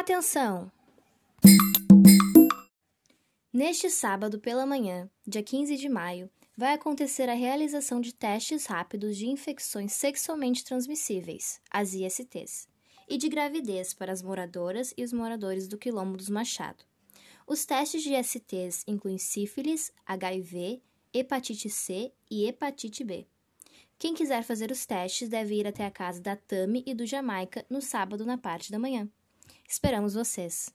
Atenção! Neste sábado pela manhã, dia 15 de maio, vai acontecer a realização de testes rápidos de infecções sexualmente transmissíveis, as ISTs, e de gravidez para as moradoras e os moradores do Quilombo dos Machado. Os testes de ISTs incluem sífilis, HIV, hepatite C e hepatite B. Quem quiser fazer os testes deve ir até a casa da Tami e do Jamaica no sábado na parte da manhã. Esperamos vocês!